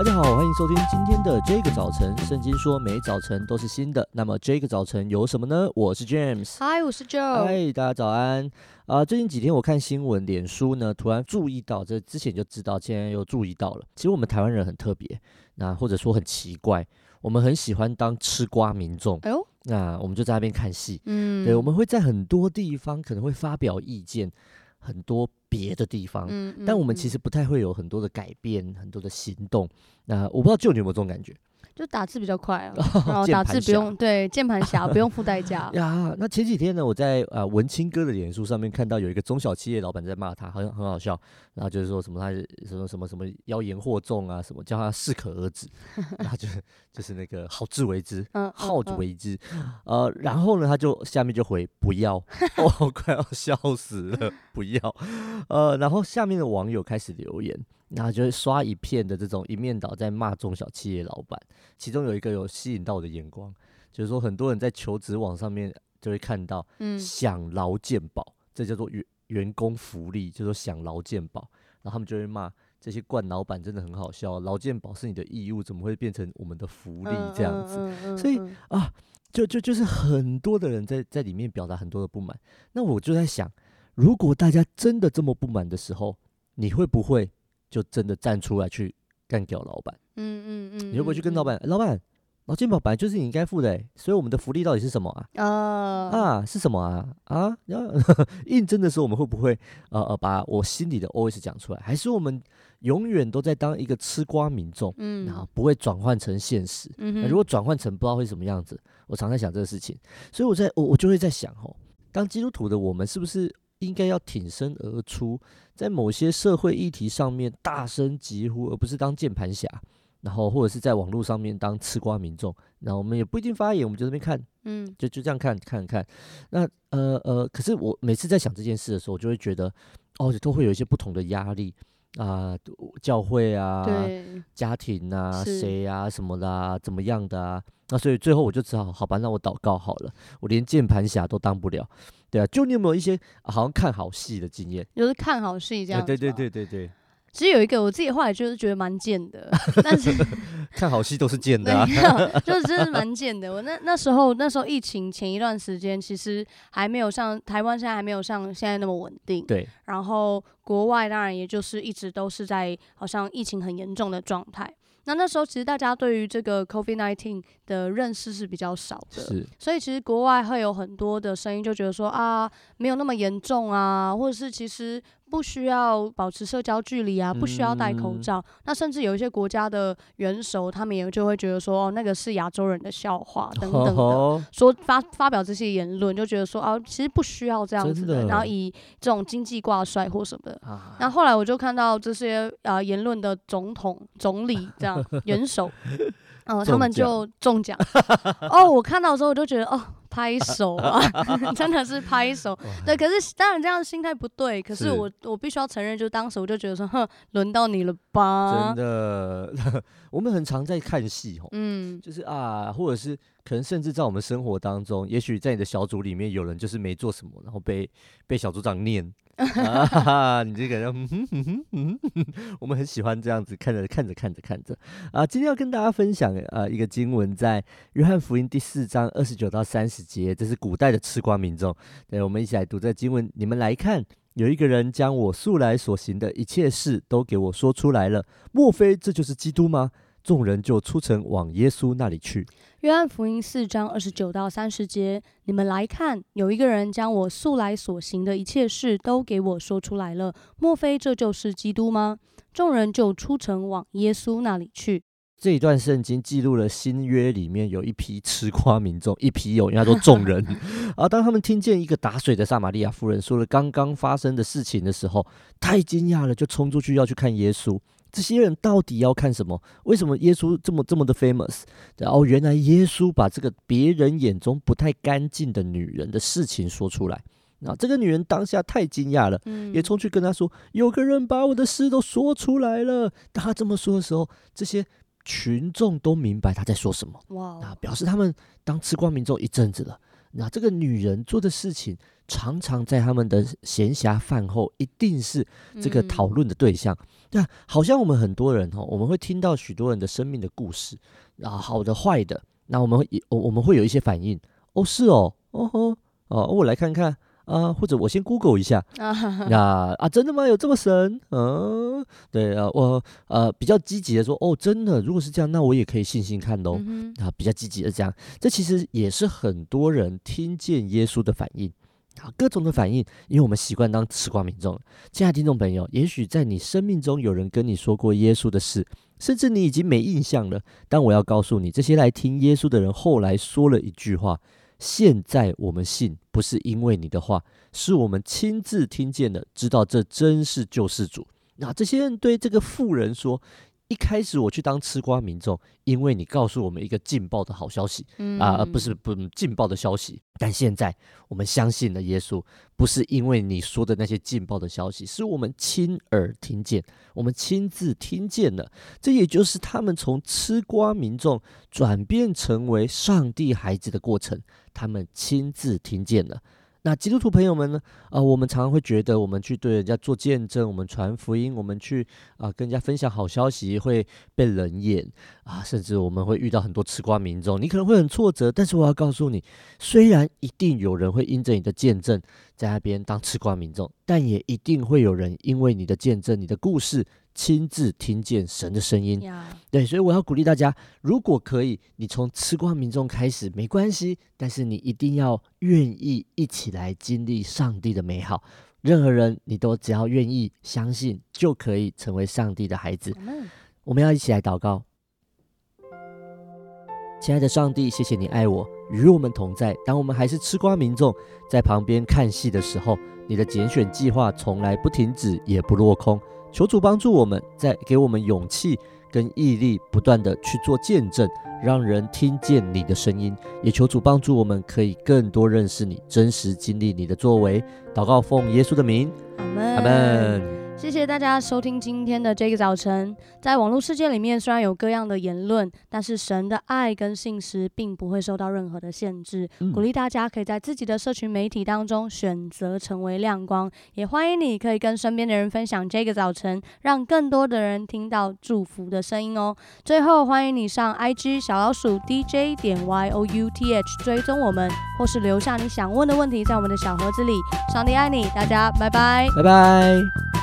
大家好，欢迎收听今天的这个早晨。圣经说，每早晨都是新的。那么这个早晨有什么呢？我是 James，嗨，我是 Joe，嗨，大家早安。啊、呃，最近几天我看新闻，脸书呢突然注意到，这之前就知道，现在又注意到了。其实我们台湾人很特别，那或者说很奇怪，我们很喜欢当吃瓜民众。哎呦，那我们就在那边看戏。嗯，对，我们会在很多地方可能会发表意见。很多别的地方，嗯嗯、但我们其实不太会有很多的改变，很多的行动。那我不知道就你有没有这种感觉？就打字比较快啊，然后打字不用对键盘侠不用付代价呀。那前几天呢，我在呃文青哥的脸书上面看到有一个中小企业老板在骂他，好像很好笑。然后就是说什么他什么什么什么妖言惑众啊，什么叫他适可而止，然后就是就是那个好自为之，嗯，好自为之。呃，然后呢，他就下面就回不要，哦，快要笑死了，不要。呃，然后下面的网友开始留言。然后就会刷一片的这种一面倒在骂中小企业老板，其中有一个有吸引到我的眼光，就是说很多人在求职网上面就会看到，嗯，享劳健保，这叫做员员工福利，就是说享劳健保，然后他们就会骂这些惯老板真的很好笑，劳健保是你的义务，怎么会变成我们的福利这样子？所以啊，就就就是很多的人在在里面表达很多的不满，那我就在想，如果大家真的这么不满的时候，你会不会？就真的站出来去干掉老板，嗯嗯嗯，你会不会去跟老板？老板，劳健保本来就是你应该付的，所以我们的福利到底是什么啊？啊啊，是什么啊？啊，然后 应征的时候我们会不会呃呃把我心里的 OS 讲出来？还是我们永远都在当一个吃瓜民众？嗯，然后不会转换成现实。嗯，那如果转换成不知道会什么样子，我常在想这个事情，所以我在我我就会在想哦，当基督徒的我们是不是？应该要挺身而出，在某些社会议题上面大声疾呼，而不是当键盘侠，然后或者是在网络上面当吃瓜民众。然后我们也不一定发言，我们就这边看，嗯，就就这样看看看。那呃呃，可是我每次在想这件事的时候，我就会觉得，哦，都会有一些不同的压力。啊，教会啊，家庭啊，谁啊，什么的啊，怎么样的啊？那所以最后我就只好，好吧，那我祷告好了，我连键盘侠都当不了，对啊。就你有没有一些、啊、好像看好戏的经验？就是看好戏这样对对对对对。其实有一个我自己后来就是觉得蛮贱的，但是 看好戏都是贱的啊，就是真的蛮贱的。我那那时候那时候疫情前一段时间，其实还没有像台湾现在还没有像现在那么稳定。对。然后国外当然也就是一直都是在好像疫情很严重的状态。那那时候其实大家对于这个 COVID nineteen 的认识是比较少的，是。所以其实国外会有很多的声音就觉得说啊，没有那么严重啊，或者是其实。不需要保持社交距离啊，不需要戴口罩。嗯、那甚至有一些国家的元首，他们也就会觉得说，哦，那个是亚洲人的笑话等等的，哦、说发发表这些言论，就觉得说，哦，其实不需要这样子的。的然后以这种经济挂帅或什么的。啊、那后来我就看到这些啊言论的总统、总理这样元首，哦，他们就中奖。哦，我看到的时候我就觉得，哦。拍手啊，真的是拍手。对，可是当然这样的心态不对。可是我是我必须要承认，就当时我就觉得说，哼，轮到你了吧？真的，我们很常在看戏哦，嗯，就是啊，或者是可能甚至在我们生活当中，也许在你的小组里面有人就是没做什么，然后被被小组长念。啊哈哈！你这个人，我们很喜欢这样子看着看着看着看着啊！今天要跟大家分享啊一个经文，在约翰福音第四章二十九到三十节，这是古代的吃瓜民众。对，我们一起来读这经文。你们来看，有一个人将我素来所行的一切事都给我说出来了，莫非这就是基督吗？众人就出城往耶稣那里去。约翰福音四章二十九到三十节，你们来看，有一个人将我素来所行的一切事都给我说出来了，莫非这就是基督吗？众人就出城往耶稣那里去。这一段圣经记录了新约里面有一批吃瓜民众，一批有，应该说众人。而当他们听见一个打水的撒玛利亚妇人说了刚刚发生的事情的时候，太惊讶了，就冲出去要去看耶稣。这些人到底要看什么？为什么耶稣这么这么的 famous？然后原来耶稣把这个别人眼中不太干净的女人的事情说出来。那这个女人当下太惊讶了，嗯、也冲去跟他说：“有个人把我的事都说出来了。”当他这么说的时候，这些群众都明白他在说什么。哇！啊，表示他们当吃瓜民众一阵子了。那这个女人做的事情，常常在他们的闲暇饭后，一定是这个讨论的对象。那、嗯、好像我们很多人哈，我们会听到许多人的生命的故事啊，好的坏的，那我们也我我们会有一些反应。哦，是哦，哦吼，哦，我来看看。啊，或者我先 Google 一下，那啊，真的吗？有这么神？嗯，对啊，我呃比较积极的说，哦，真的，如果是这样，那我也可以信心看喽。嗯、啊，比较积极的这样，这其实也是很多人听见耶稣的反应啊，各种的反应，因为我们习惯当吃瓜民众。亲爱的听众朋友，也许在你生命中有人跟你说过耶稣的事，甚至你已经没印象了，但我要告诉你，这些来听耶稣的人后来说了一句话。现在我们信，不是因为你的话，是我们亲自听见的，知道这真是救世主。那这些人对这个富人说。一开始我去当吃瓜民众，因为你告诉我们一个劲爆的好消息，嗯、啊，而不是不劲爆的消息。但现在我们相信了耶稣，不是因为你说的那些劲爆的消息，是我们亲耳听见，我们亲自听见了。这也就是他们从吃瓜民众转变成为上帝孩子的过程，他们亲自听见了。那基督徒朋友们呢？啊、我们常常会觉得，我们去对人家做见证，我们传福音，我们去啊、跟人家分享好消息，会被冷眼啊，甚至我们会遇到很多吃瓜民众，你可能会很挫折。但是我要告诉你，虽然一定有人会因着你的见证在那边当吃瓜民众，但也一定会有人因为你的见证、你的故事。亲自听见神的声音对，所以我要鼓励大家，如果可以，你从吃瓜民众开始没关系，但是你一定要愿意一起来经历上帝的美好。任何人，你都只要愿意相信，就可以成为上帝的孩子。我们要一起来祷告，亲爱的上帝，谢谢你爱我，与我们同在。当我们还是吃瓜民众，在旁边看戏的时候，你的拣选计划从来不停止，也不落空。求主帮助我们，在给我们勇气跟毅力，不断的去做见证，让人听见你的声音。也求主帮助我们，可以更多认识你，真实经历你的作为。祷告奉耶稣的名，阿门。谢谢大家收听今天的这个早晨。在网络世界里面，虽然有各样的言论，但是神的爱跟信实并不会受到任何的限制。嗯、鼓励大家可以在自己的社群媒体当中选择成为亮光，也欢迎你可以跟身边的人分享这个早晨，让更多的人听到祝福的声音哦。最后，欢迎你上 IG 小老鼠 DJ 点 YOUTH 追踪我们，或是留下你想问的问题在我们的小盒子里。上帝爱你，大家拜拜，拜拜。